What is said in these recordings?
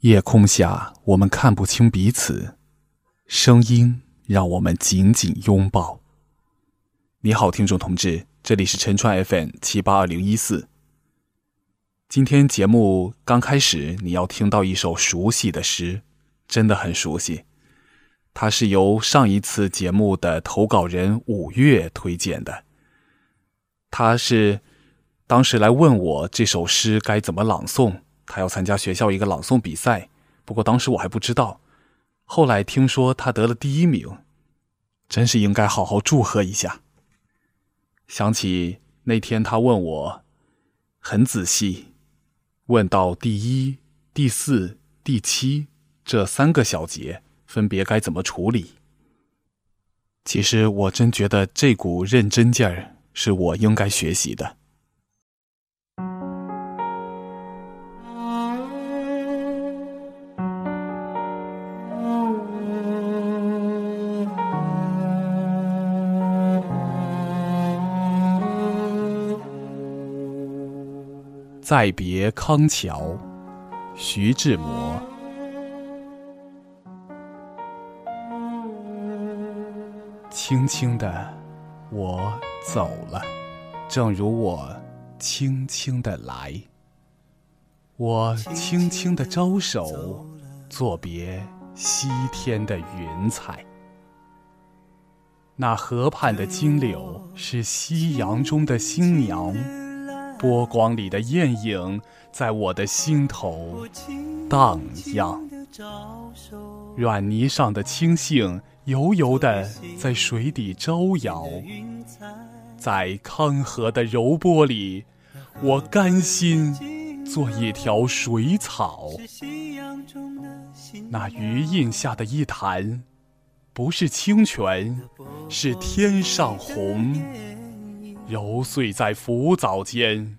夜空下，我们看不清彼此，声音让我们紧紧拥抱。你好，听众同志，这里是陈川 FM 七八二零一四。今天节目刚开始，你要听到一首熟悉的诗，真的很熟悉。它是由上一次节目的投稿人五月推荐的。他是当时来问我这首诗该怎么朗诵。他要参加学校一个朗诵比赛，不过当时我还不知道。后来听说他得了第一名，真是应该好好祝贺一下。想起那天他问我，很仔细，问到第一、第四、第七这三个小节分别该怎么处理。其实我真觉得这股认真劲儿是我应该学习的。再别康桥，徐志摩。轻轻的，我走了，正如我轻轻的来。我轻轻的招手，作别西天的云彩。那河畔的金柳，是夕阳中的新娘。波光里的艳影，在我的心头荡漾。软泥上的青荇，油油的在水底招摇。在康河的柔波里，我甘心做一条水草。那余荫下的一潭，不是清泉，是天上虹。揉碎在浮藻间，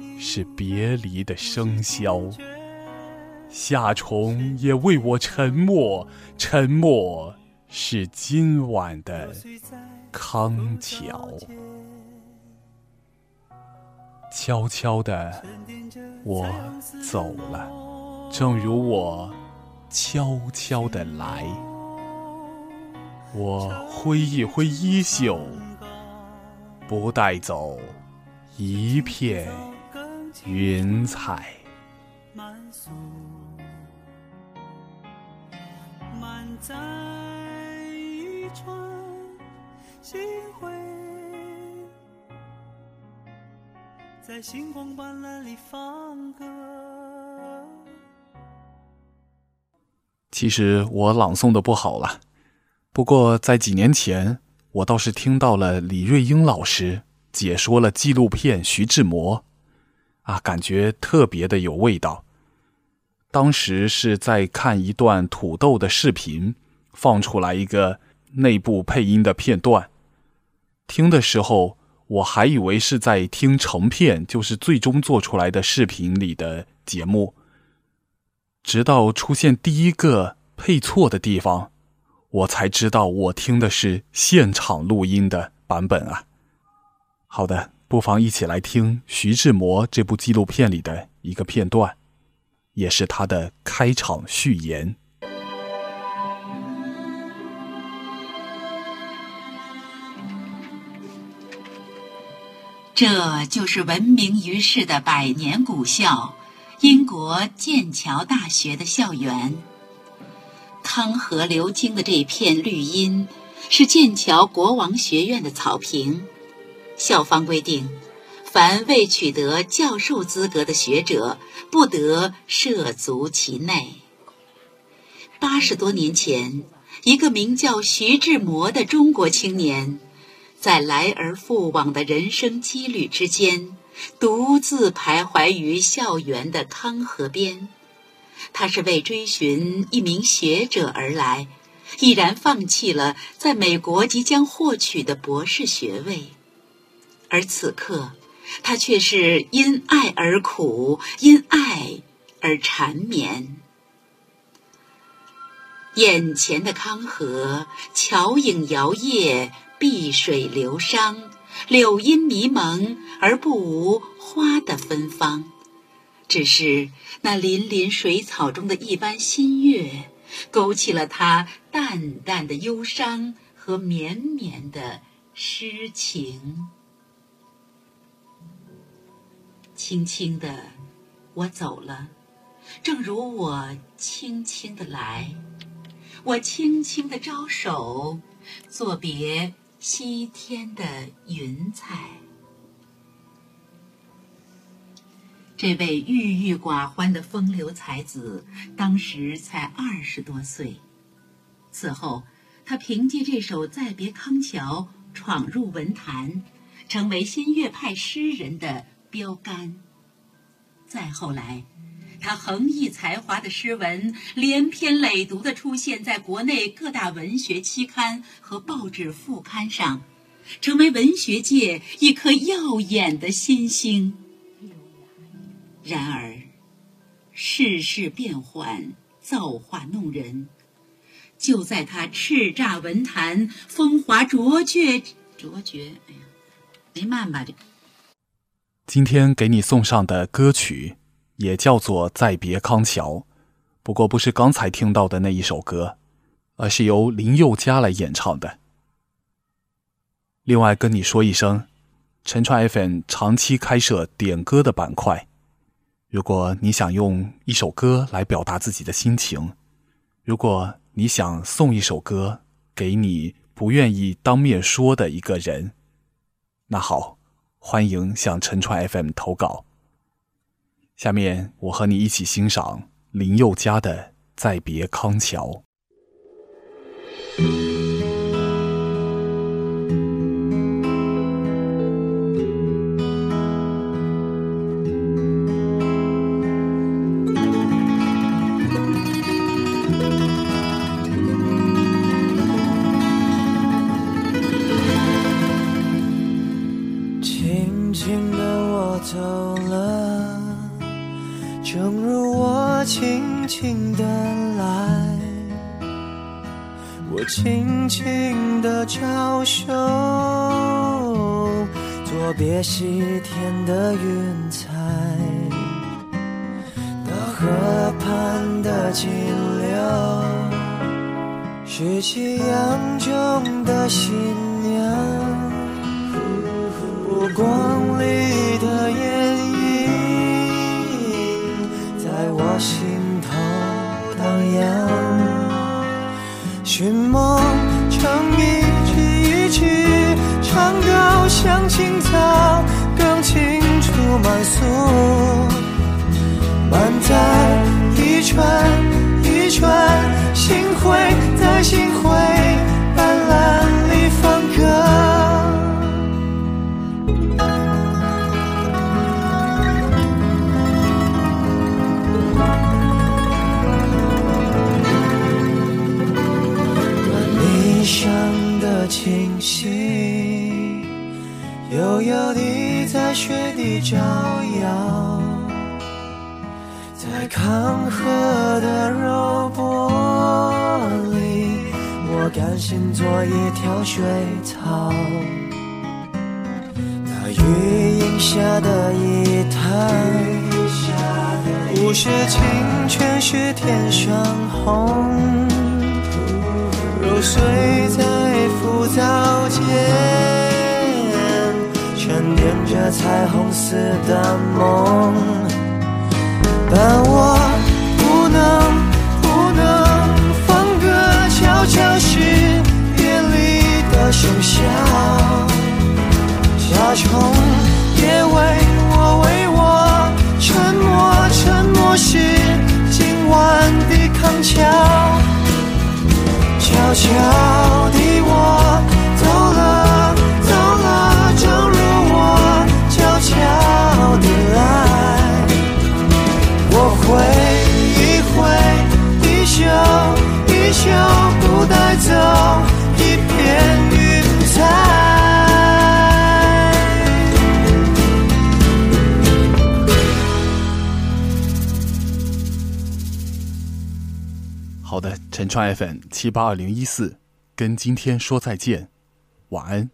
是别离的笙箫，夏虫也为我沉默。沉默是今晚的康桥。悄悄的，我走了，正如我悄悄的来。我挥一挥衣袖，不带走一片。云彩满诉，满载一船星辉，在星光斑斓里放歌。其实我朗诵的不好了，不过在几年前，我倒是听到了李瑞英老师解说了纪录片《徐志摩》。啊，感觉特别的有味道。当时是在看一段土豆的视频，放出来一个内部配音的片段。听的时候，我还以为是在听成片，就是最终做出来的视频里的节目。直到出现第一个配错的地方，我才知道我听的是现场录音的版本啊。好的。不妨一起来听徐志摩这部纪录片里的一个片段，也是他的开场序言。这就是闻名于世的百年古校——英国剑桥大学的校园。康河流经的这片绿荫，是剑桥国王学院的草坪。校方规定，凡未取得教授资格的学者，不得涉足其内。八十多年前，一个名叫徐志摩的中国青年，在来而复往的人生羁旅之间，独自徘徊于校园的康河边。他是为追寻一名学者而来，毅然放弃了在美国即将获取的博士学位，而此刻，他却是因爱而苦，因爱而缠绵。眼前的康河，桥影摇曳，碧水流觞，柳荫迷蒙而不无花的芬芳。只是那粼粼水草中的一般新月，勾起了他淡淡的忧伤和绵绵的诗情。轻轻的，我走了，正如我轻轻的来。我轻轻的招手，作别西天的云彩。这位郁郁寡欢的风流才子，当时才二十多岁。此后，他凭借这首《再别康桥》闯入文坛，成为新月派诗人的标杆。再后来，他横溢才华的诗文连篇累牍地出现在国内各大文学期刊和报纸副刊上，成为文学界一颗耀眼的新星。然而，世事变幻，造化弄人。就在他叱咤文坛、风华卓绝、卓绝，哎呀，没慢吧？这今天给你送上的歌曲。也叫做《再别康桥》，不过不是刚才听到的那一首歌，而是由林宥嘉来演唱的。另外跟你说一声，陈川 FM 长期开设点歌的板块，如果你想用一首歌来表达自己的心情，如果你想送一首歌给你不愿意当面说的一个人，那好，欢迎向陈川 FM 投稿。下面我和你一起欣赏林宥嘉的《再别康桥》。我轻轻的招手，作别西天的云彩。那河畔的金柳，是夕阳中的新满载一串一串心灰在心灰斑斓里放歌。清晰，悠悠地在雪地招摇，在康河的柔波里，我甘心做一条水草。那余荫下的一滩，不是清泉，是天上虹。揉碎在浮藻间，沉淀着彩虹似的梦。但我不能，不能放歌，悄悄是夜里的笙箫。夏虫好的，陈川 FM 七八二零一四，跟今天说再见，晚安。